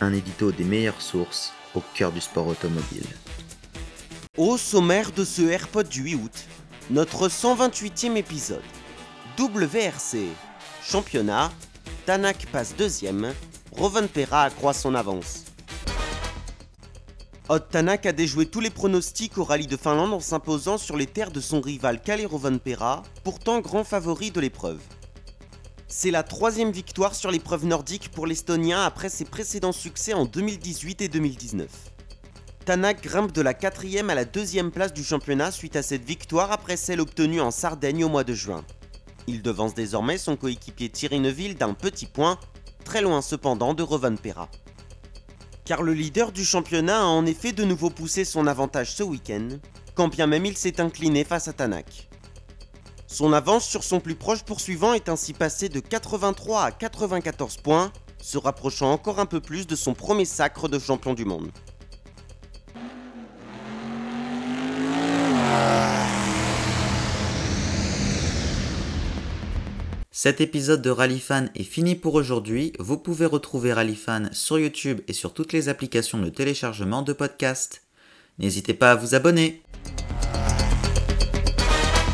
Un édito des meilleures sources au cœur du sport automobile. Au sommaire de ce AirPod du 8 août, notre 128e épisode. WRC. Championnat. Tanak passe deuxième. Rovenpera accroît son avance. Odd Tanak a déjoué tous les pronostics au rallye de Finlande en s'imposant sur les terres de son rival Kalle Rovenpera, pourtant grand favori de l'épreuve. C'est la troisième victoire sur l'épreuve nordique pour l'Estonien après ses précédents succès en 2018 et 2019. Tanak grimpe de la quatrième à la deuxième place du championnat suite à cette victoire après celle obtenue en Sardaigne au mois de juin. Il devance désormais son coéquipier Thierry Neuville d'un petit point, très loin cependant de Rovanpera. Car le leader du championnat a en effet de nouveau poussé son avantage ce week-end, quand bien même il s'est incliné face à Tanak. Son avance sur son plus proche poursuivant est ainsi passée de 83 à 94 points, se rapprochant encore un peu plus de son premier sacre de champion du monde. Cet épisode de Rallyfan est fini pour aujourd'hui. Vous pouvez retrouver Rallyfan sur YouTube et sur toutes les applications de téléchargement de podcasts. N'hésitez pas à vous abonner.